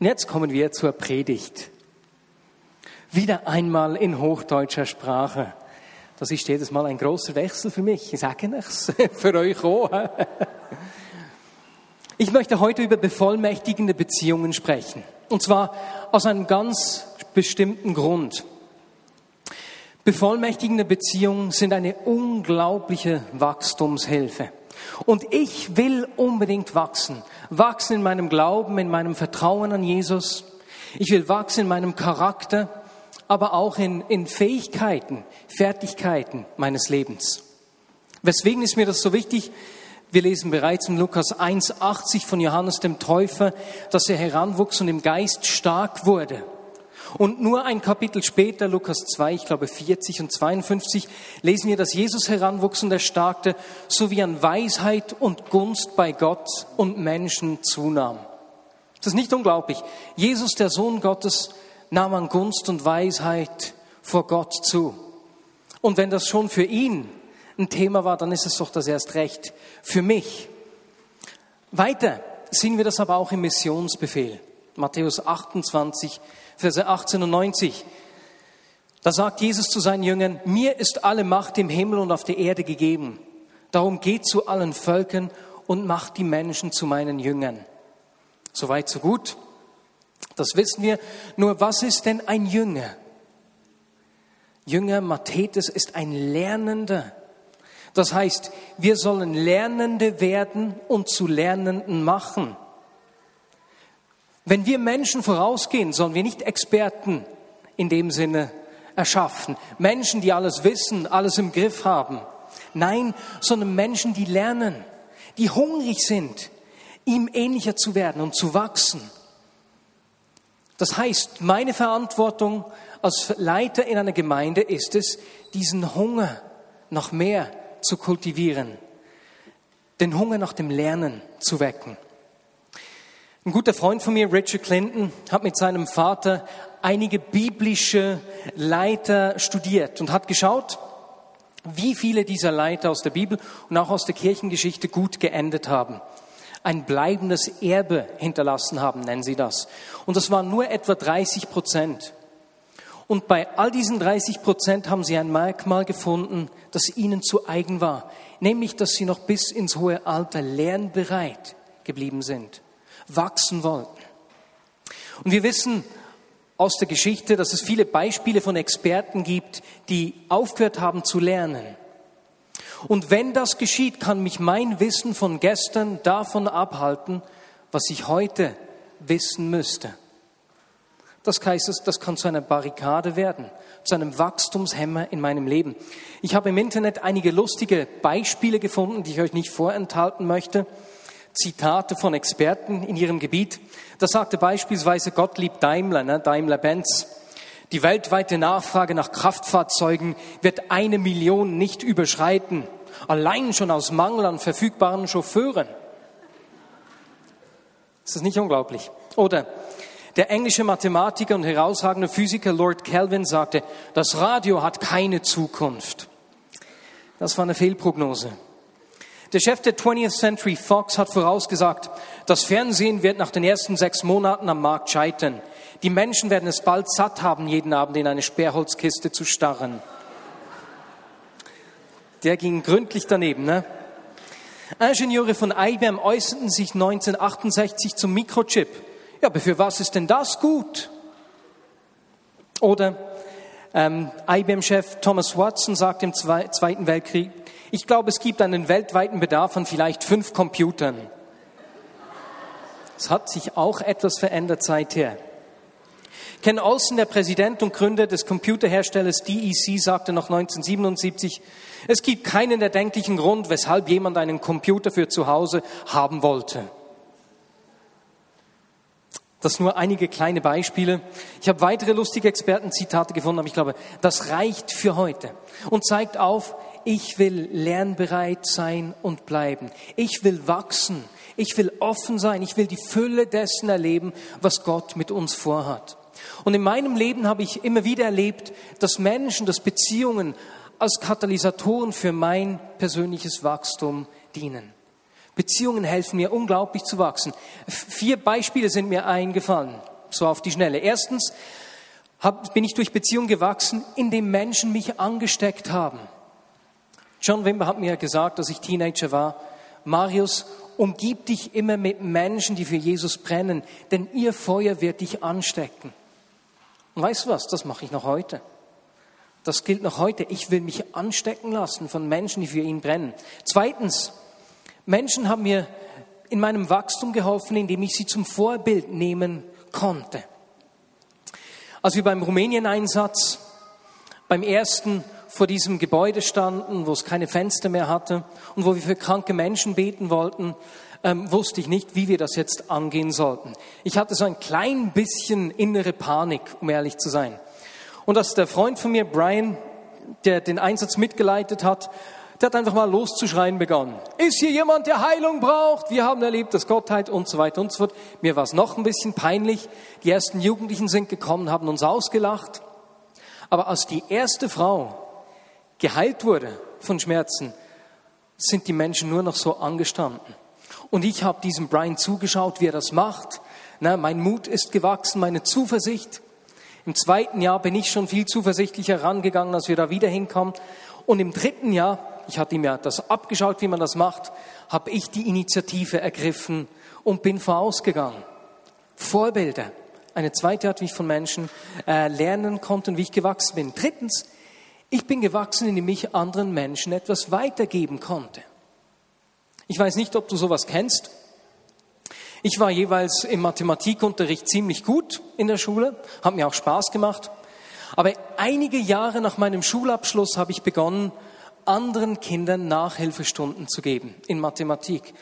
Und jetzt kommen wir zur Predigt. Wieder einmal in hochdeutscher Sprache. Das ist jedes Mal ein großer Wechsel für mich. Ich sage es für euch auch. Ich möchte heute über bevollmächtigende Beziehungen sprechen. Und zwar aus einem ganz bestimmten Grund. Bevollmächtigende Beziehungen sind eine unglaubliche Wachstumshilfe. Und ich will unbedingt wachsen. Wachsen in meinem Glauben, in meinem Vertrauen an Jesus. Ich will wachsen in meinem Charakter, aber auch in, in Fähigkeiten, Fertigkeiten meines Lebens. Weswegen ist mir das so wichtig? Wir lesen bereits in Lukas 1,80 von Johannes dem Täufer, dass er heranwuchs und im Geist stark wurde. Und nur ein Kapitel später, Lukas 2, ich glaube 40 und 52, lesen wir, dass Jesus heranwuchs und erstarkte, sowie an Weisheit und Gunst bei Gott und Menschen zunahm. Das ist nicht unglaublich. Jesus, der Sohn Gottes, nahm an Gunst und Weisheit vor Gott zu. Und wenn das schon für ihn ein Thema war, dann ist es doch das erst recht für mich. Weiter sehen wir das aber auch im Missionsbefehl. Matthäus 28, Verse 18 und 90. Da sagt Jesus zu seinen Jüngern, mir ist alle Macht im Himmel und auf der Erde gegeben. Darum geht zu allen Völkern und macht die Menschen zu meinen Jüngern. Soweit, so gut. Das wissen wir. Nur was ist denn ein Jünger? Jünger Matthäus ist ein Lernender. Das heißt, wir sollen Lernende werden und zu Lernenden machen. Wenn wir Menschen vorausgehen, sollen wir nicht Experten in dem Sinne erschaffen. Menschen, die alles wissen, alles im Griff haben. Nein, sondern Menschen, die lernen, die hungrig sind, ihm ähnlicher zu werden und zu wachsen. Das heißt, meine Verantwortung als Leiter in einer Gemeinde ist es, diesen Hunger nach mehr zu kultivieren, den Hunger nach dem Lernen zu wecken. Ein guter Freund von mir, Richard Clinton, hat mit seinem Vater einige biblische Leiter studiert und hat geschaut, wie viele dieser Leiter aus der Bibel und auch aus der Kirchengeschichte gut geendet haben. Ein bleibendes Erbe hinterlassen haben, nennen sie das. Und das waren nur etwa 30 Prozent. Und bei all diesen 30 Prozent haben sie ein Merkmal gefunden, das ihnen zu eigen war, nämlich dass sie noch bis ins hohe Alter lernbereit geblieben sind wachsen wollten. Und wir wissen aus der Geschichte, dass es viele Beispiele von Experten gibt, die aufgehört haben zu lernen. Und wenn das geschieht, kann mich mein Wissen von gestern davon abhalten, was ich heute wissen müsste. Das heißt, das kann zu einer Barrikade werden, zu einem Wachstumshemmer in meinem Leben. Ich habe im Internet einige lustige Beispiele gefunden, die ich euch nicht vorenthalten möchte. Zitate von Experten in ihrem Gebiet. Da sagte beispielsweise Gottlieb Daimler, ne, Daimler-Benz, die weltweite Nachfrage nach Kraftfahrzeugen wird eine Million nicht überschreiten, allein schon aus Mangel an verfügbaren Chauffeuren. Ist das nicht unglaublich? Oder der englische Mathematiker und herausragende Physiker Lord Kelvin sagte, das Radio hat keine Zukunft. Das war eine Fehlprognose. Der Chef der 20th Century Fox hat vorausgesagt, das Fernsehen wird nach den ersten sechs Monaten am Markt scheitern. Die Menschen werden es bald satt haben, jeden Abend in eine Sperrholzkiste zu starren. Der ging gründlich daneben, ne? Ingenieure von IBM äußerten sich 1968 zum Mikrochip. Ja, aber für was ist denn das gut? Oder ähm, IBM-Chef Thomas Watson sagt im Zweiten Weltkrieg, ich glaube, es gibt einen weltweiten Bedarf von vielleicht fünf Computern. Es hat sich auch etwas verändert seither. Ken Olsen, der Präsident und Gründer des Computerherstellers DEC, sagte noch 1977, es gibt keinen erdenklichen Grund, weshalb jemand einen Computer für zu Hause haben wollte. Das nur einige kleine Beispiele. Ich habe weitere lustige Expertenzitate gefunden, aber ich glaube, das reicht für heute und zeigt auf, ich will lernbereit sein und bleiben. Ich will wachsen. Ich will offen sein. Ich will die Fülle dessen erleben, was Gott mit uns vorhat. Und in meinem Leben habe ich immer wieder erlebt, dass Menschen, dass Beziehungen als Katalysatoren für mein persönliches Wachstum dienen. Beziehungen helfen mir unglaublich zu wachsen. Vier Beispiele sind mir eingefallen, so auf die Schnelle. Erstens hab, bin ich durch Beziehungen gewachsen, indem Menschen mich angesteckt haben. John Wimber hat mir gesagt, dass ich Teenager war, Marius, umgib dich immer mit Menschen, die für Jesus brennen, denn ihr Feuer wird dich anstecken. Und weißt du was, das mache ich noch heute. Das gilt noch heute. Ich will mich anstecken lassen von Menschen, die für ihn brennen. Zweitens, Menschen haben mir in meinem Wachstum geholfen, indem ich sie zum Vorbild nehmen konnte. Als wir beim Rumänien-Einsatz, beim ersten vor diesem Gebäude standen, wo es keine Fenster mehr hatte und wo wir für kranke Menschen beten wollten, ähm, wusste ich nicht, wie wir das jetzt angehen sollten. Ich hatte so ein klein bisschen innere Panik, um ehrlich zu sein. Und dass der Freund von mir, Brian, der den Einsatz mitgeleitet hat, der hat einfach mal loszuschreien begonnen. Ist hier jemand, der Heilung braucht? Wir haben erlebt, dass Gott heilt und so weiter und so fort. Mir war es noch ein bisschen peinlich. Die ersten Jugendlichen sind gekommen, haben uns ausgelacht. Aber als die erste Frau geheilt wurde von Schmerzen, sind die Menschen nur noch so angestanden. Und ich habe diesem Brian zugeschaut, wie er das macht. Na, mein Mut ist gewachsen, meine Zuversicht. Im zweiten Jahr bin ich schon viel zuversichtlicher rangegangen, als wir da wieder hinkommen. Und im dritten Jahr, ich hatte ja das abgeschaut, wie man das macht, habe ich die Initiative ergriffen und bin vorausgegangen. Vorbilder. Eine zweite Art, wie ich von Menschen äh, lernen konnte und wie ich gewachsen bin. Drittens, ich bin gewachsen, indem ich anderen Menschen etwas weitergeben konnte. Ich weiß nicht, ob du sowas kennst. Ich war jeweils im Mathematikunterricht ziemlich gut in der Schule, hat mir auch Spaß gemacht. Aber einige Jahre nach meinem Schulabschluss habe ich begonnen, anderen Kindern Nachhilfestunden zu geben in Mathematik.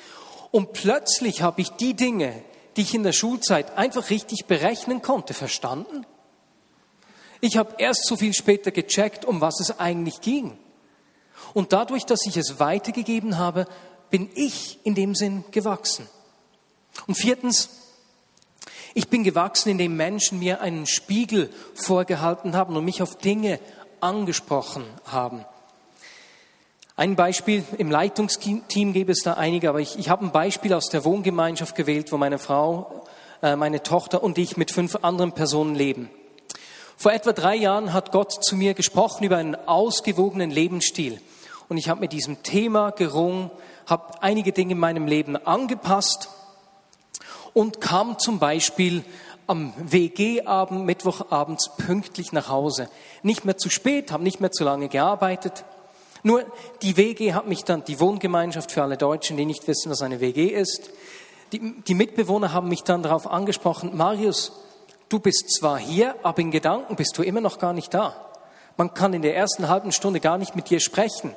Und plötzlich habe ich die Dinge, die ich in der Schulzeit einfach richtig berechnen konnte, verstanden. Ich habe erst so viel später gecheckt, um was es eigentlich ging. Und dadurch, dass ich es weitergegeben habe, bin ich in dem Sinn gewachsen. Und viertens, ich bin gewachsen, indem Menschen mir einen Spiegel vorgehalten haben und mich auf Dinge angesprochen haben. Ein Beispiel, im Leitungsteam gäbe es da einige, aber ich, ich habe ein Beispiel aus der Wohngemeinschaft gewählt, wo meine Frau, äh, meine Tochter und ich mit fünf anderen Personen leben. Vor etwa drei Jahren hat Gott zu mir gesprochen über einen ausgewogenen Lebensstil. Und ich habe mit diesem Thema gerungen, habe einige Dinge in meinem Leben angepasst und kam zum Beispiel am WG-Abend, Mittwochabends pünktlich nach Hause. Nicht mehr zu spät, habe nicht mehr zu lange gearbeitet. Nur die WG hat mich dann, die Wohngemeinschaft für alle Deutschen, die nicht wissen, was eine WG ist, die, die Mitbewohner haben mich dann darauf angesprochen, Marius, du bist zwar hier, aber in Gedanken bist du immer noch gar nicht da. Man kann in der ersten halben Stunde gar nicht mit dir sprechen.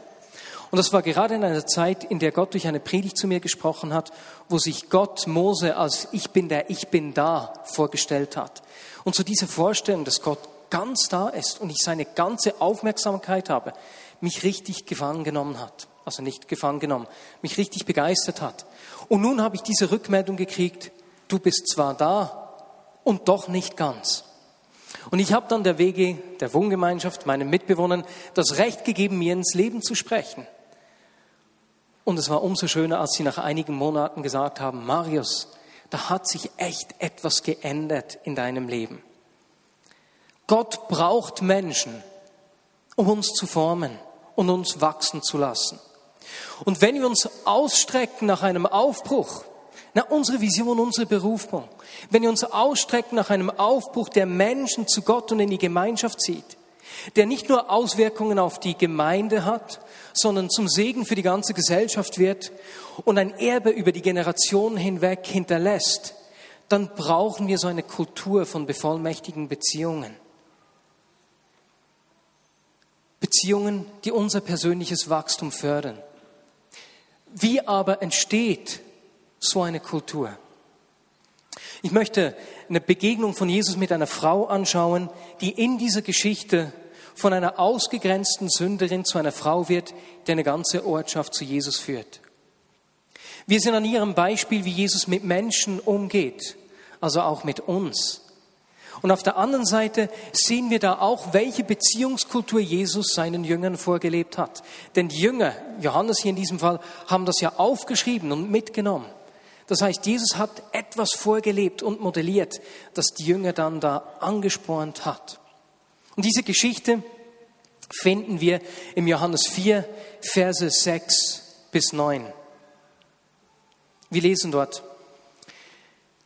Und das war gerade in einer Zeit, in der Gott durch eine Predigt zu mir gesprochen hat, wo sich Gott Mose als Ich bin der Ich bin da vorgestellt hat. Und zu dieser Vorstellung, dass Gott ganz da ist und ich seine ganze Aufmerksamkeit habe, mich richtig gefangen genommen hat. Also nicht gefangen genommen, mich richtig begeistert hat. Und nun habe ich diese Rückmeldung gekriegt, du bist zwar da und doch nicht ganz. Und ich habe dann der WG, der Wohngemeinschaft, meinen Mitbewohnern das Recht gegeben, mir ins Leben zu sprechen. Und es war umso schöner, als sie nach einigen Monaten gesagt haben, Marius, da hat sich echt etwas geändert in deinem Leben. Gott braucht Menschen, um uns zu formen und uns wachsen zu lassen. Und wenn wir uns ausstrecken nach einem Aufbruch, nach unserer Vision, unsere Berufung, wenn wir uns ausstrecken nach einem Aufbruch, der Menschen zu Gott und in die Gemeinschaft zieht, der nicht nur Auswirkungen auf die Gemeinde hat, sondern zum Segen für die ganze Gesellschaft wird und ein Erbe über die Generationen hinweg hinterlässt, dann brauchen wir so eine Kultur von bevollmächtigen Beziehungen. Beziehungen, die unser persönliches Wachstum fördern. Wie aber entsteht so eine Kultur? Ich möchte eine Begegnung von Jesus mit einer Frau anschauen, die in dieser Geschichte von einer ausgegrenzten Sünderin zu einer Frau wird, die eine ganze Ortschaft zu Jesus führt. Wir sind an ihrem Beispiel, wie Jesus mit Menschen umgeht, also auch mit uns. Und auf der anderen Seite sehen wir da auch, welche Beziehungskultur Jesus seinen Jüngern vorgelebt hat. Denn die Jünger, Johannes hier in diesem Fall, haben das ja aufgeschrieben und mitgenommen. Das heißt, Jesus hat etwas vorgelebt und modelliert, das die Jünger dann da angespornt hat. Und diese Geschichte finden wir im Johannes 4, Verse 6 bis 9. Wir lesen dort.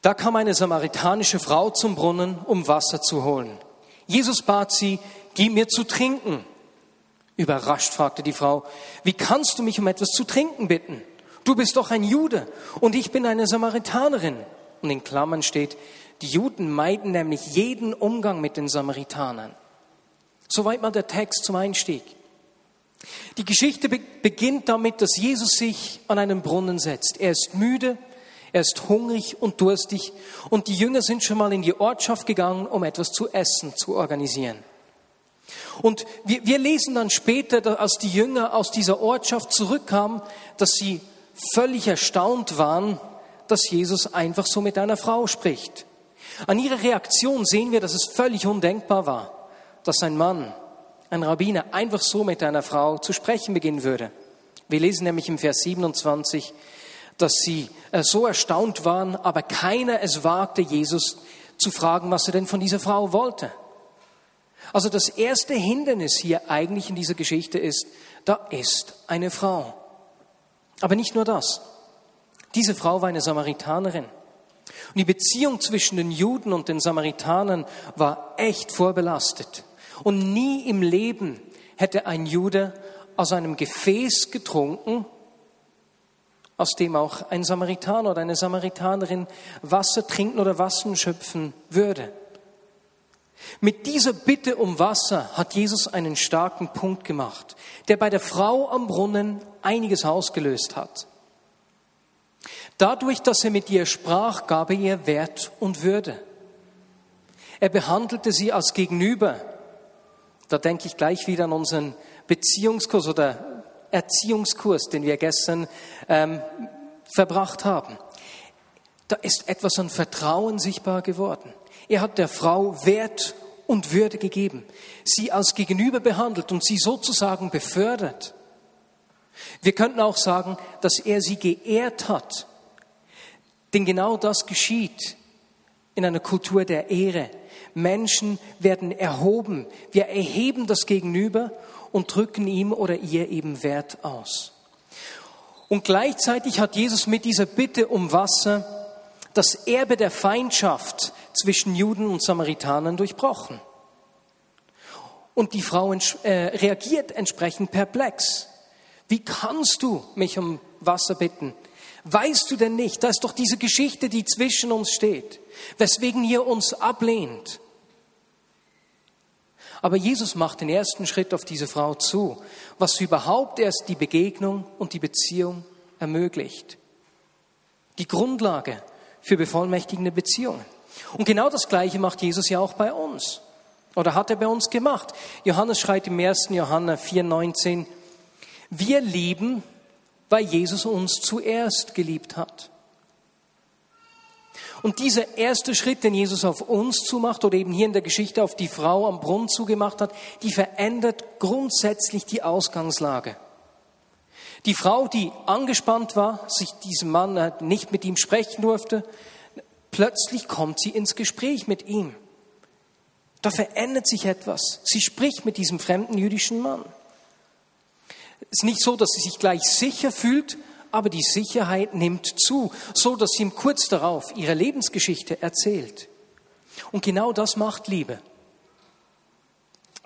Da kam eine samaritanische Frau zum Brunnen, um Wasser zu holen. Jesus bat sie, gib mir zu trinken. Überrascht fragte die Frau, wie kannst du mich um etwas zu trinken bitten? Du bist doch ein Jude und ich bin eine Samaritanerin. Und in Klammern steht, die Juden meiden nämlich jeden Umgang mit den Samaritanern. Soweit mal der Text zum Einstieg. Die Geschichte beginnt damit, dass Jesus sich an einen Brunnen setzt. Er ist müde, er ist hungrig und durstig und die Jünger sind schon mal in die Ortschaft gegangen, um etwas zu essen zu organisieren. Und wir, wir lesen dann später, als die Jünger aus dieser Ortschaft zurückkamen, dass sie völlig erstaunt waren, dass Jesus einfach so mit einer Frau spricht. An ihrer Reaktion sehen wir, dass es völlig undenkbar war, dass ein Mann, ein Rabbiner, einfach so mit einer Frau zu sprechen beginnen würde. Wir lesen nämlich im Vers 27, dass sie äh, so erstaunt waren, aber keiner es wagte, Jesus zu fragen, was er denn von dieser Frau wollte. Also das erste Hindernis hier eigentlich in dieser Geschichte ist, da ist eine Frau. Aber nicht nur das. Diese Frau war eine Samaritanerin. Und die Beziehung zwischen den Juden und den Samaritanern war echt vorbelastet. Und nie im Leben hätte ein Jude aus einem Gefäß getrunken, aus dem auch ein Samaritaner oder eine Samaritanerin Wasser trinken oder Wasser schöpfen würde. Mit dieser Bitte um Wasser hat Jesus einen starken Punkt gemacht, der bei der Frau am Brunnen einiges ausgelöst hat. Dadurch, dass er mit ihr sprach, gab er ihr Wert und Würde. Er behandelte sie als Gegenüber. Da denke ich gleich wieder an unseren Beziehungskurs oder Erziehungskurs, den wir gestern ähm, verbracht haben. Da ist etwas an Vertrauen sichtbar geworden. Er hat der Frau Wert und Würde gegeben, sie als Gegenüber behandelt und sie sozusagen befördert. Wir könnten auch sagen, dass er sie geehrt hat. Denn genau das geschieht in einer Kultur der Ehre. Menschen werden erhoben. Wir erheben das Gegenüber und drücken ihm oder ihr eben Wert aus. Und gleichzeitig hat Jesus mit dieser Bitte um Wasser das Erbe der Feindschaft zwischen Juden und Samaritanern durchbrochen. Und die Frau äh, reagiert entsprechend perplex. Wie kannst du mich um Wasser bitten? Weißt du denn nicht, da ist doch diese Geschichte, die zwischen uns steht, weswegen ihr uns ablehnt. Aber Jesus macht den ersten Schritt auf diese Frau zu, was überhaupt erst die Begegnung und die Beziehung ermöglicht. Die Grundlage für bevollmächtigende Beziehungen. Und genau das Gleiche macht Jesus ja auch bei uns. Oder hat er bei uns gemacht? Johannes schreibt im 1. Johannes 4,19, wir lieben, weil Jesus uns zuerst geliebt hat. Und dieser erste Schritt, den Jesus auf uns zumacht oder eben hier in der Geschichte auf die Frau am Brunnen zugemacht hat, die verändert grundsätzlich die Ausgangslage. Die Frau, die angespannt war, sich diesem Mann äh, nicht mit ihm sprechen durfte, plötzlich kommt sie ins Gespräch mit ihm. Da verändert sich etwas. Sie spricht mit diesem fremden jüdischen Mann. Es ist nicht so, dass sie sich gleich sicher fühlt, aber die Sicherheit nimmt zu, so dass sie ihm kurz darauf ihre Lebensgeschichte erzählt. Und genau das macht Liebe.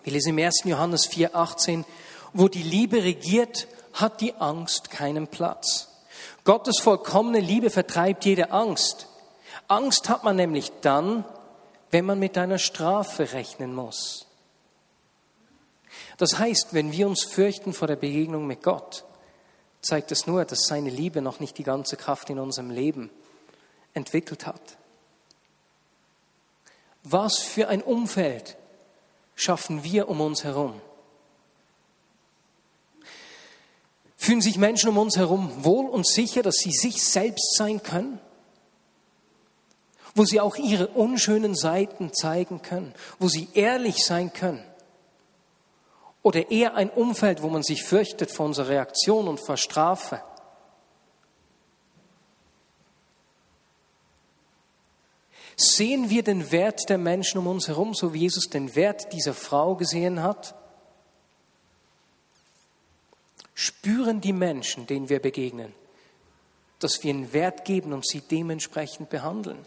Wir lesen im 1. Johannes 4, 18, wo die Liebe regiert, hat die Angst keinen Platz. Gottes vollkommene Liebe vertreibt jede Angst. Angst hat man nämlich dann, wenn man mit einer Strafe rechnen muss. Das heißt, wenn wir uns fürchten vor der Begegnung mit Gott, zeigt es nur, dass seine Liebe noch nicht die ganze Kraft in unserem Leben entwickelt hat. Was für ein Umfeld schaffen wir um uns herum? Fühlen sich Menschen um uns herum wohl und sicher, dass sie sich selbst sein können? wo sie auch ihre unschönen Seiten zeigen können, wo sie ehrlich sein können. Oder eher ein Umfeld, wo man sich fürchtet vor unserer Reaktion und vor Strafe. Sehen wir den Wert der Menschen um uns herum, so wie Jesus den Wert dieser Frau gesehen hat? Spüren die Menschen, denen wir begegnen, dass wir einen Wert geben und sie dementsprechend behandeln?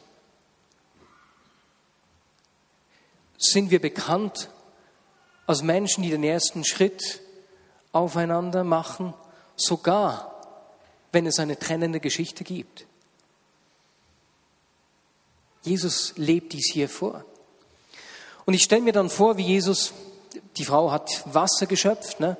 Sind wir bekannt als Menschen, die den ersten Schritt aufeinander machen, sogar wenn es eine trennende Geschichte gibt? Jesus lebt dies hier vor. Und ich stelle mir dann vor, wie Jesus, die Frau hat Wasser geschöpft, ne?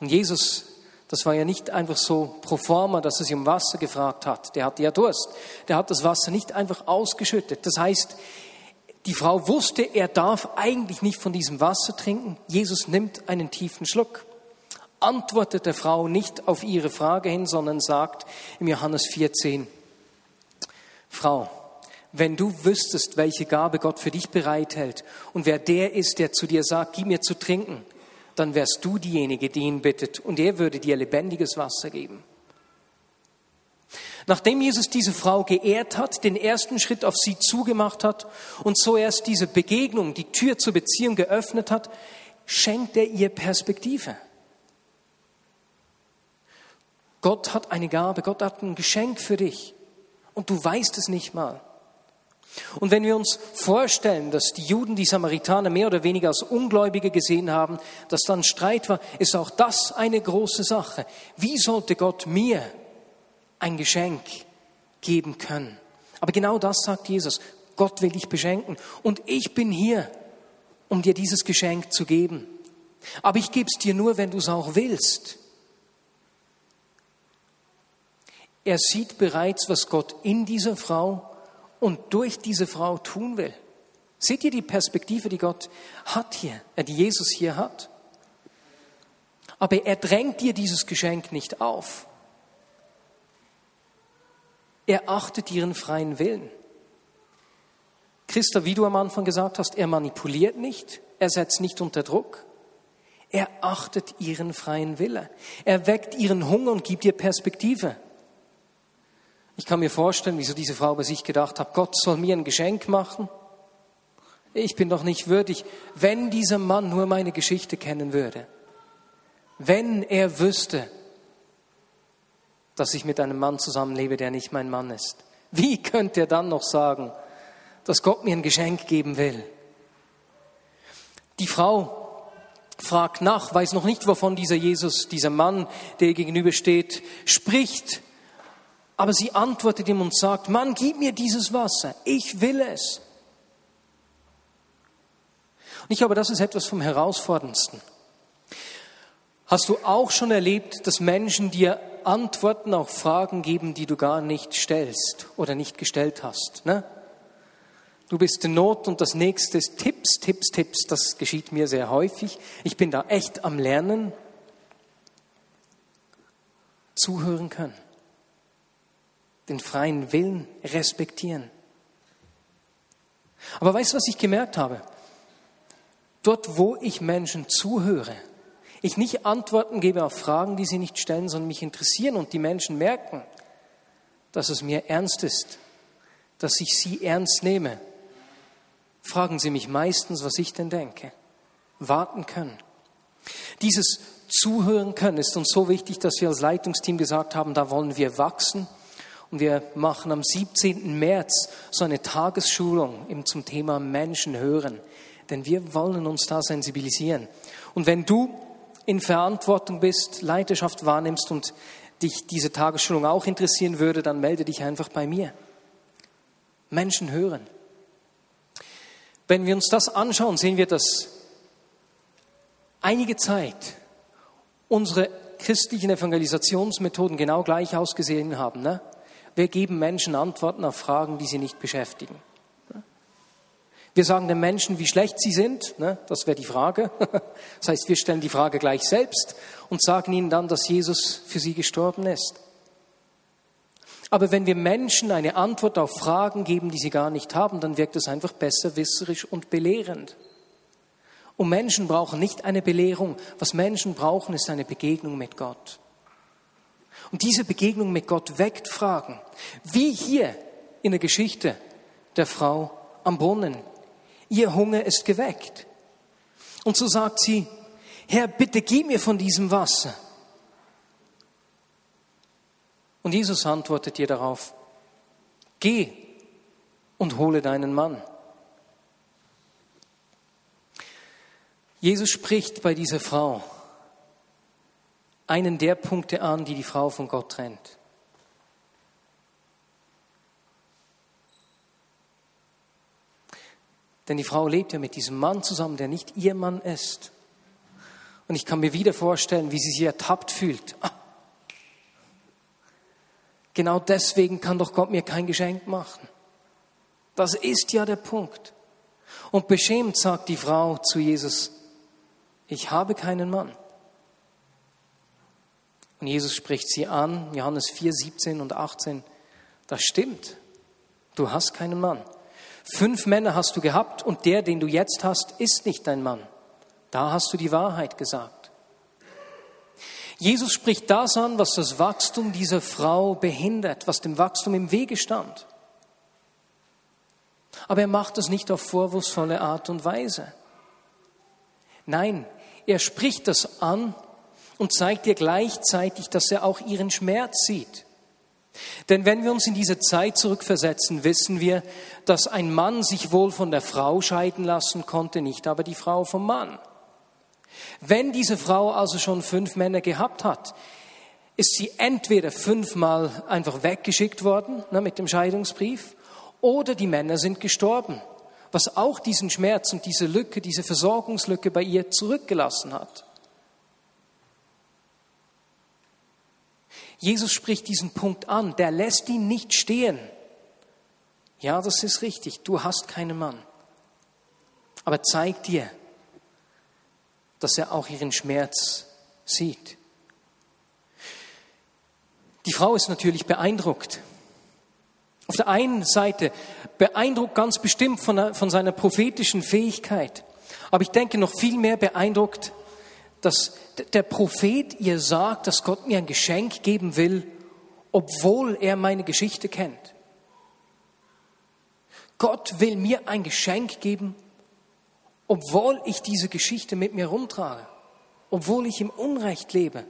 und Jesus, das war ja nicht einfach so pro forma, dass er sie um Wasser gefragt hat. Der hatte ja Durst. Der hat das Wasser nicht einfach ausgeschüttet. Das heißt, die Frau wusste, er darf eigentlich nicht von diesem Wasser trinken. Jesus nimmt einen tiefen Schluck. Antwortet der Frau nicht auf ihre Frage hin, sondern sagt im Johannes 14, Frau, wenn du wüsstest, welche Gabe Gott für dich bereithält und wer der ist, der zu dir sagt, gib mir zu trinken, dann wärst du diejenige, die ihn bittet und er würde dir lebendiges Wasser geben. Nachdem Jesus diese Frau geehrt hat, den ersten Schritt auf sie zugemacht hat und so erst diese Begegnung, die Tür zur Beziehung geöffnet hat, schenkt er ihr Perspektive. Gott hat eine Gabe, Gott hat ein Geschenk für dich und du weißt es nicht mal. Und wenn wir uns vorstellen, dass die Juden die Samaritaner mehr oder weniger als Ungläubige gesehen haben, dass dann Streit war, ist auch das eine große Sache. Wie sollte Gott mir ein Geschenk geben können? Aber genau das sagt Jesus. Gott will dich beschenken und ich bin hier, um dir dieses Geschenk zu geben. Aber ich gebe es dir nur, wenn du es auch willst. Er sieht bereits, was Gott in dieser Frau und durch diese Frau tun will. Seht ihr die Perspektive, die Gott hat hier, äh, die Jesus hier hat? Aber er drängt dir dieses Geschenk nicht auf. Er achtet ihren freien Willen. Christa, wie du am Anfang gesagt hast, er manipuliert nicht, er setzt nicht unter Druck. Er achtet ihren freien Wille. Er weckt ihren Hunger und gibt ihr Perspektive. Ich kann mir vorstellen, wieso diese Frau bei sich gedacht hat, Gott soll mir ein Geschenk machen. Ich bin doch nicht würdig, wenn dieser Mann nur meine Geschichte kennen würde. Wenn er wüsste, dass ich mit einem Mann zusammenlebe, der nicht mein Mann ist. Wie könnte er dann noch sagen, dass Gott mir ein Geschenk geben will? Die Frau fragt nach, weiß noch nicht, wovon dieser Jesus, dieser Mann, der ihr gegenübersteht, spricht. Aber sie antwortet ihm und sagt, Mann, gib mir dieses Wasser, ich will es. Und ich glaube, das ist etwas vom Herausforderndsten. Hast du auch schon erlebt, dass Menschen dir Antworten auf Fragen geben, die du gar nicht stellst oder nicht gestellt hast? Ne? Du bist in Not und das nächste ist Tipps, Tipps, Tipps. Das geschieht mir sehr häufig. Ich bin da echt am Lernen. Zuhören können den freien Willen respektieren. Aber weißt du, was ich gemerkt habe? Dort, wo ich Menschen zuhöre, ich nicht Antworten gebe auf Fragen, die sie nicht stellen, sondern mich interessieren und die Menschen merken, dass es mir ernst ist, dass ich sie ernst nehme, fragen sie mich meistens, was ich denn denke, warten können. Dieses Zuhören können ist uns so wichtig, dass wir als Leitungsteam gesagt haben, da wollen wir wachsen und wir machen am 17. März so eine Tagesschulung zum Thema Menschen hören. Denn wir wollen uns da sensibilisieren. Und wenn du in Verantwortung bist, Leiterschaft wahrnimmst und dich diese Tagesschulung auch interessieren würde, dann melde dich einfach bei mir. Menschen hören. Wenn wir uns das anschauen, sehen wir, dass einige Zeit unsere christlichen Evangelisationsmethoden genau gleich ausgesehen haben. Ne? Wir geben Menschen Antworten auf Fragen, die sie nicht beschäftigen. Wir sagen den Menschen, wie schlecht sie sind, ne? das wäre die Frage. Das heißt, wir stellen die Frage gleich selbst und sagen ihnen dann, dass Jesus für sie gestorben ist. Aber wenn wir Menschen eine Antwort auf Fragen geben, die sie gar nicht haben, dann wirkt es einfach besserwisserisch und belehrend. Und Menschen brauchen nicht eine Belehrung. Was Menschen brauchen, ist eine Begegnung mit Gott. Und diese Begegnung mit Gott weckt Fragen. Wie hier in der Geschichte der Frau am Brunnen. Ihr Hunger ist geweckt. Und so sagt sie, Herr, bitte gib mir von diesem Wasser. Und Jesus antwortet ihr darauf, geh und hole deinen Mann. Jesus spricht bei dieser Frau einen der Punkte an, die die Frau von Gott trennt. Denn die Frau lebt ja mit diesem Mann zusammen, der nicht ihr Mann ist. Und ich kann mir wieder vorstellen, wie sie sich ertappt fühlt. Ah, genau deswegen kann doch Gott mir kein Geschenk machen. Das ist ja der Punkt. Und beschämt sagt die Frau zu Jesus, ich habe keinen Mann. Und Jesus spricht sie an, Johannes 4, 17 und 18. Das stimmt. Du hast keinen Mann. Fünf Männer hast du gehabt und der, den du jetzt hast, ist nicht dein Mann. Da hast du die Wahrheit gesagt. Jesus spricht das an, was das Wachstum dieser Frau behindert, was dem Wachstum im Wege stand. Aber er macht das nicht auf vorwurfsvolle Art und Weise. Nein, er spricht das an und zeigt ihr gleichzeitig, dass er auch ihren Schmerz sieht. Denn wenn wir uns in diese Zeit zurückversetzen, wissen wir, dass ein Mann sich wohl von der Frau scheiden lassen konnte, nicht aber die Frau vom Mann. Wenn diese Frau also schon fünf Männer gehabt hat, ist sie entweder fünfmal einfach weggeschickt worden ne, mit dem Scheidungsbrief oder die Männer sind gestorben, was auch diesen Schmerz und diese Lücke, diese Versorgungslücke bei ihr zurückgelassen hat. Jesus spricht diesen Punkt an, der lässt ihn nicht stehen. Ja, das ist richtig, du hast keinen Mann. Aber zeig dir, dass er auch ihren Schmerz sieht. Die Frau ist natürlich beeindruckt. Auf der einen Seite beeindruckt ganz bestimmt von, von seiner prophetischen Fähigkeit. Aber ich denke noch viel mehr beeindruckt dass der Prophet ihr sagt, dass Gott mir ein Geschenk geben will, obwohl er meine Geschichte kennt. Gott will mir ein Geschenk geben, obwohl ich diese Geschichte mit mir rumtrage, obwohl ich im Unrecht lebe.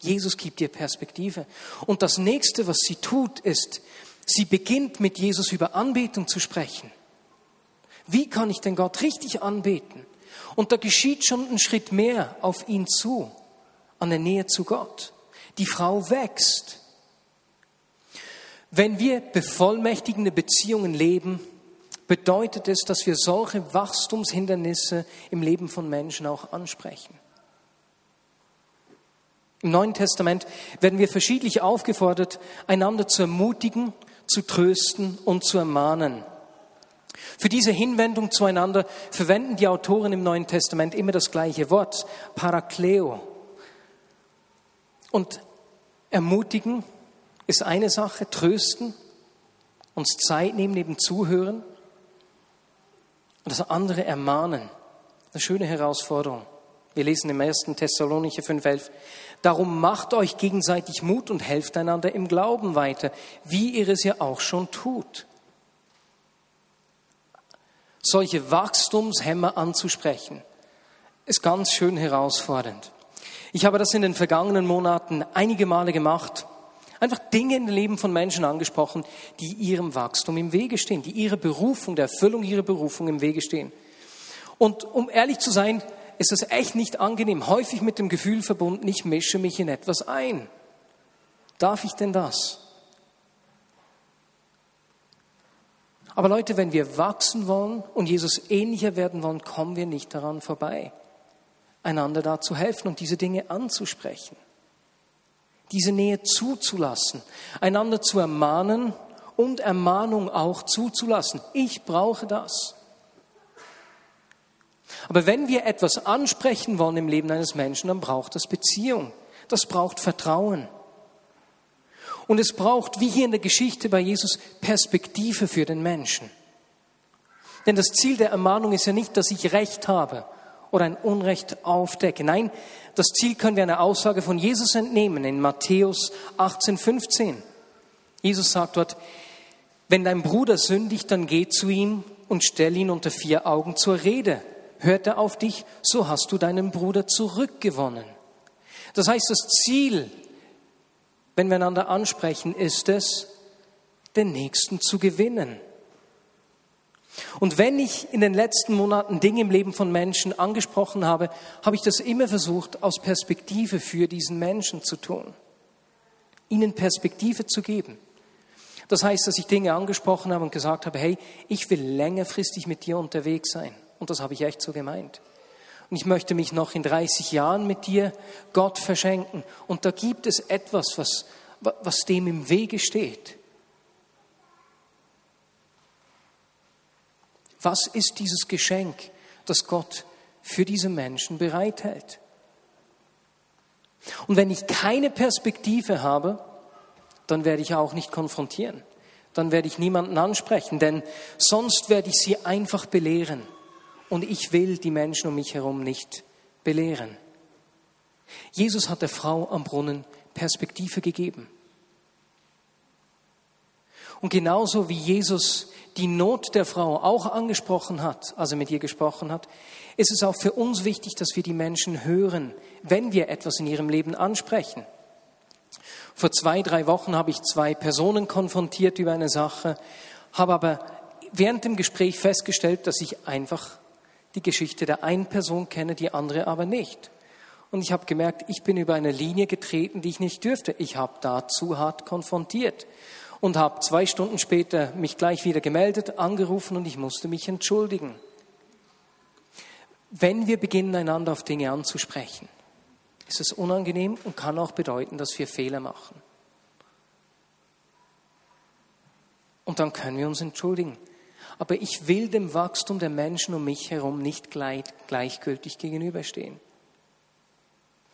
Jesus gibt ihr Perspektive. Und das nächste, was sie tut, ist, sie beginnt mit Jesus über Anbetung zu sprechen. Wie kann ich denn Gott richtig anbeten? Und da geschieht schon ein Schritt mehr auf ihn zu, an der Nähe zu Gott. Die Frau wächst. Wenn wir bevollmächtigende Beziehungen leben, bedeutet es, dass wir solche Wachstumshindernisse im Leben von Menschen auch ansprechen. Im Neuen Testament werden wir verschiedentlich aufgefordert, einander zu ermutigen, zu trösten und zu ermahnen. Für diese Hinwendung zueinander verwenden die Autoren im Neuen Testament immer das gleiche Wort, Parakleo. Und ermutigen ist eine Sache, trösten, uns Zeit nehmen, neben zuhören. Und das andere ermahnen. Eine schöne Herausforderung. Wir lesen im 1. Thessalonicher 5,11. Darum macht euch gegenseitig Mut und helft einander im Glauben weiter, wie ihr es ja auch schon tut solche Wachstumshämmer anzusprechen, ist ganz schön herausfordernd. Ich habe das in den vergangenen Monaten einige Male gemacht. Einfach Dinge im Leben von Menschen angesprochen, die ihrem Wachstum im Wege stehen, die ihrer Berufung, der Erfüllung ihrer Berufung im Wege stehen. Und um ehrlich zu sein, ist es echt nicht angenehm, häufig mit dem Gefühl verbunden, ich mische mich in etwas ein. Darf ich denn das? Aber Leute, wenn wir wachsen wollen und Jesus ähnlicher werden wollen, kommen wir nicht daran vorbei, einander da zu helfen und diese Dinge anzusprechen, diese Nähe zuzulassen, einander zu ermahnen und Ermahnung auch zuzulassen. Ich brauche das. Aber wenn wir etwas ansprechen wollen im Leben eines Menschen, dann braucht das Beziehung. Das braucht Vertrauen. Und es braucht, wie hier in der Geschichte bei Jesus, Perspektive für den Menschen. Denn das Ziel der Ermahnung ist ja nicht, dass ich Recht habe oder ein Unrecht aufdecke. Nein, das Ziel können wir einer Aussage von Jesus entnehmen in Matthäus 18, 15. Jesus sagt dort, wenn dein Bruder sündigt, dann geh zu ihm und stell ihn unter vier Augen zur Rede. Hört er auf dich, so hast du deinen Bruder zurückgewonnen. Das heißt, das Ziel, wenn wir einander ansprechen, ist es, den Nächsten zu gewinnen. Und wenn ich in den letzten Monaten Dinge im Leben von Menschen angesprochen habe, habe ich das immer versucht, aus Perspektive für diesen Menschen zu tun. Ihnen Perspektive zu geben. Das heißt, dass ich Dinge angesprochen habe und gesagt habe, hey, ich will längerfristig mit dir unterwegs sein. Und das habe ich echt so gemeint. Und ich möchte mich noch in 30 Jahren mit dir Gott verschenken. Und da gibt es etwas, was, was dem im Wege steht. Was ist dieses Geschenk, das Gott für diese Menschen bereithält? Und wenn ich keine Perspektive habe, dann werde ich auch nicht konfrontieren. Dann werde ich niemanden ansprechen, denn sonst werde ich sie einfach belehren. Und ich will die Menschen um mich herum nicht belehren. Jesus hat der Frau am Brunnen Perspektive gegeben. Und genauso wie Jesus die Not der Frau auch angesprochen hat, als er mit ihr gesprochen hat, ist es auch für uns wichtig, dass wir die Menschen hören, wenn wir etwas in ihrem Leben ansprechen. Vor zwei, drei Wochen habe ich zwei Personen konfrontiert über eine Sache, habe aber während dem Gespräch festgestellt, dass ich einfach die Geschichte der einen Person kenne, die andere aber nicht. Und ich habe gemerkt, ich bin über eine Linie getreten, die ich nicht dürfte. Ich habe da zu hart konfrontiert und habe zwei Stunden später mich gleich wieder gemeldet, angerufen und ich musste mich entschuldigen. Wenn wir beginnen, einander auf Dinge anzusprechen, ist es unangenehm und kann auch bedeuten, dass wir Fehler machen. Und dann können wir uns entschuldigen. Aber ich will dem Wachstum der Menschen um mich herum nicht gleich, gleichgültig gegenüberstehen.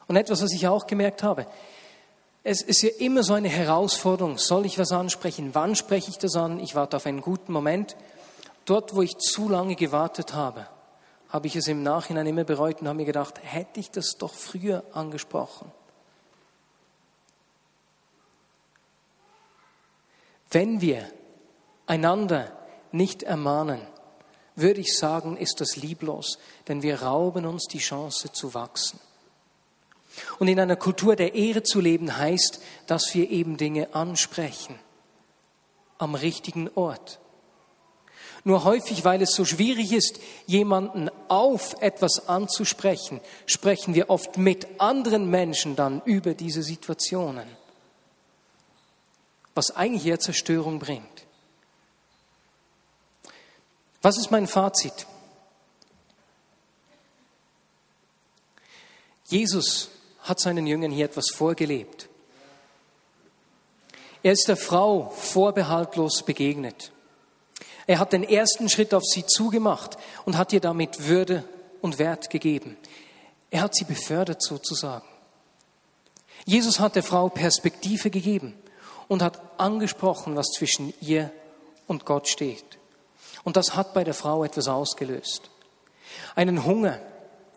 Und etwas, was ich auch gemerkt habe, es ist ja immer so eine Herausforderung. Soll ich was ansprechen? Wann spreche ich das an? Ich warte auf einen guten Moment. Dort, wo ich zu lange gewartet habe, habe ich es im Nachhinein immer bereut und habe mir gedacht, hätte ich das doch früher angesprochen. Wenn wir einander nicht ermahnen, würde ich sagen, ist das lieblos, denn wir rauben uns die Chance zu wachsen. Und in einer Kultur der Ehre zu leben heißt, dass wir eben Dinge ansprechen am richtigen Ort. Nur häufig, weil es so schwierig ist, jemanden auf etwas anzusprechen, sprechen wir oft mit anderen Menschen dann über diese Situationen, was eigentlich eher Zerstörung bringt. Was ist mein Fazit? Jesus hat seinen Jüngern hier etwas vorgelebt. Er ist der Frau vorbehaltlos begegnet. Er hat den ersten Schritt auf sie zugemacht und hat ihr damit Würde und Wert gegeben. Er hat sie befördert sozusagen. Jesus hat der Frau Perspektive gegeben und hat angesprochen, was zwischen ihr und Gott steht. Und das hat bei der Frau etwas ausgelöst. Einen Hunger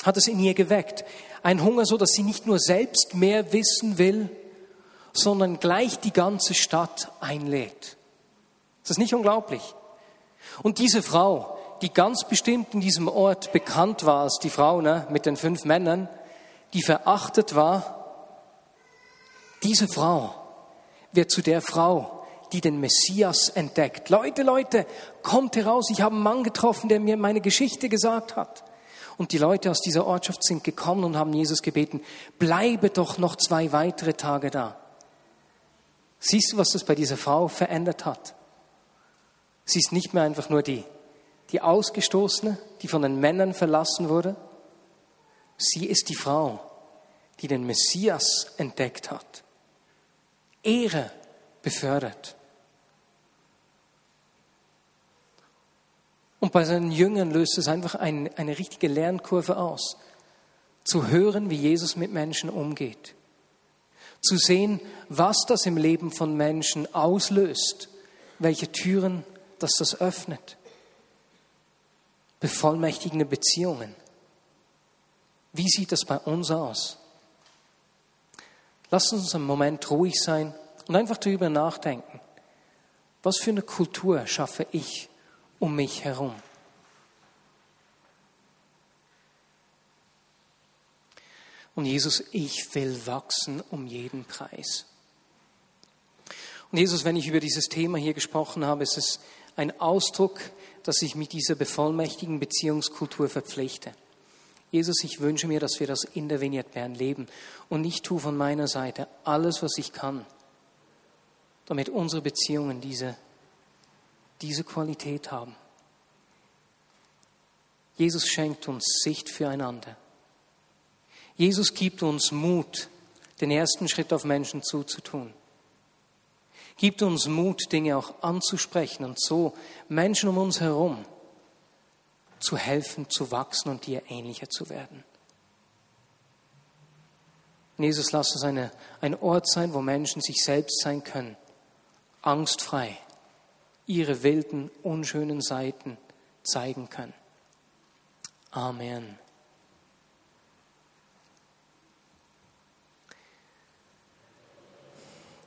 hat es in ihr geweckt. Ein Hunger, so dass sie nicht nur selbst mehr wissen will, sondern gleich die ganze Stadt einlädt. Ist das nicht unglaublich? Und diese Frau, die ganz bestimmt in diesem Ort bekannt war als die Frau ne, mit den fünf Männern, die verachtet war, diese Frau wird zu der Frau, die den Messias entdeckt. Leute, Leute, kommt heraus, ich habe einen Mann getroffen, der mir meine Geschichte gesagt hat. Und die Leute aus dieser Ortschaft sind gekommen und haben Jesus gebeten, bleibe doch noch zwei weitere Tage da. Siehst du, was das bei dieser Frau verändert hat? Sie ist nicht mehr einfach nur die, die Ausgestoßene, die von den Männern verlassen wurde. Sie ist die Frau, die den Messias entdeckt hat. Ehre befördert. Und bei seinen Jüngern löst es einfach ein, eine richtige Lernkurve aus. Zu hören, wie Jesus mit Menschen umgeht. Zu sehen, was das im Leben von Menschen auslöst, welche Türen das das öffnet. Bevollmächtigende Beziehungen. Wie sieht das bei uns aus? Lass uns einen Moment ruhig sein und einfach darüber nachdenken. Was für eine Kultur schaffe ich um mich herum? Und Jesus, ich will wachsen um jeden Preis. Und Jesus, wenn ich über dieses Thema hier gesprochen habe, ist es ein Ausdruck, dass ich mit dieser bevollmächtigen Beziehungskultur verpflichte. Jesus, ich wünsche mir, dass wir das in der Vignette Bern leben und ich tue von meiner Seite alles, was ich kann, damit unsere Beziehungen diese, diese Qualität haben. Jesus schenkt uns Sicht füreinander. Jesus gibt uns Mut, den ersten Schritt auf Menschen zuzutun. Gibt uns Mut, Dinge auch anzusprechen und so Menschen um uns herum zu helfen, zu wachsen und dir ähnlicher zu werden. Jesus, lass es eine, ein Ort sein, wo Menschen sich selbst sein können, angstfrei, ihre wilden, unschönen Seiten zeigen können. Amen.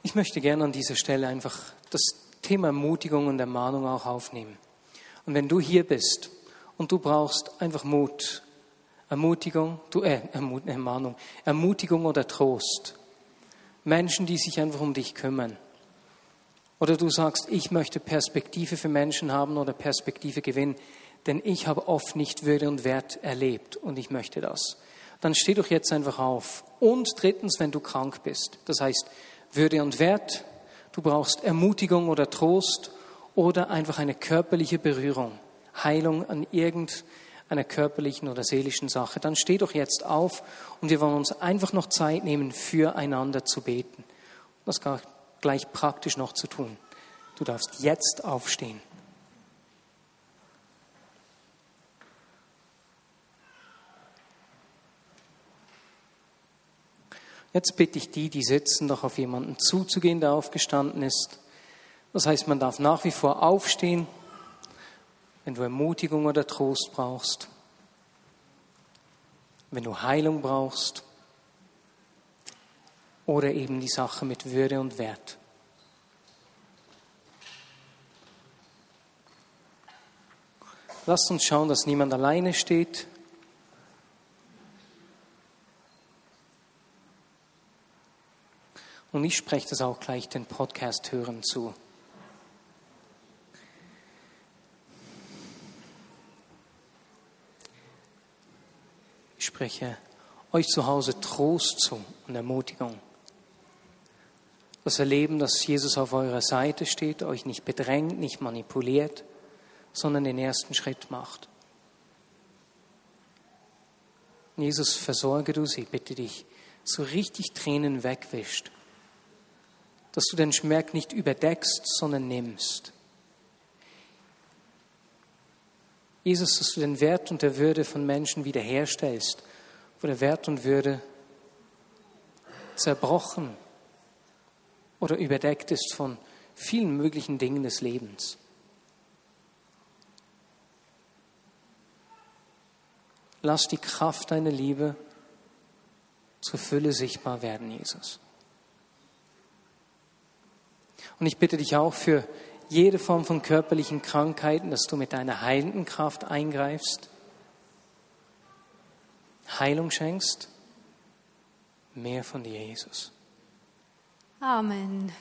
Ich möchte gerne an dieser Stelle einfach das Thema Ermutigung und Ermahnung auch aufnehmen. Und wenn du hier bist und du brauchst einfach Mut, Ermutigung, du, äh, Ermahnung, Ermutigung oder Trost. Menschen, die sich einfach um dich kümmern. Oder du sagst, ich möchte Perspektive für Menschen haben oder Perspektive gewinnen, denn ich habe oft nicht Würde und Wert erlebt und ich möchte das. Dann steh doch jetzt einfach auf. Und drittens, wenn du krank bist. Das heißt, Würde und Wert, du brauchst Ermutigung oder Trost oder einfach eine körperliche Berührung. Heilung an irgendeiner körperlichen oder seelischen Sache, dann steh doch jetzt auf und wir wollen uns einfach noch Zeit nehmen, füreinander zu beten. Das gleich praktisch noch zu tun. Du darfst jetzt aufstehen. Jetzt bitte ich die, die sitzen, doch auf jemanden zuzugehen, der aufgestanden ist. Das heißt, man darf nach wie vor aufstehen wenn du Ermutigung oder Trost brauchst, wenn du Heilung brauchst oder eben die Sache mit Würde und Wert. Lasst uns schauen, dass niemand alleine steht. Und ich spreche das auch gleich den Podcast-Hörern zu. Ich spreche euch zu Hause Trost zu und Ermutigung. Das Erleben, dass Jesus auf eurer Seite steht, euch nicht bedrängt, nicht manipuliert, sondern den ersten Schritt macht. Jesus, versorge du sie, bitte dich, so richtig Tränen wegwischt, dass du den Schmerz nicht überdeckst, sondern nimmst. Jesus, dass du den Wert und der Würde von Menschen wiederherstellst, wo der Wert und Würde zerbrochen oder überdeckt ist von vielen möglichen Dingen des Lebens. Lass die Kraft deiner Liebe zur Fülle sichtbar werden, Jesus. Und ich bitte dich auch für jede Form von körperlichen Krankheiten, dass du mit deiner heilenden Kraft eingreifst, Heilung schenkst, mehr von dir, Jesus. Amen.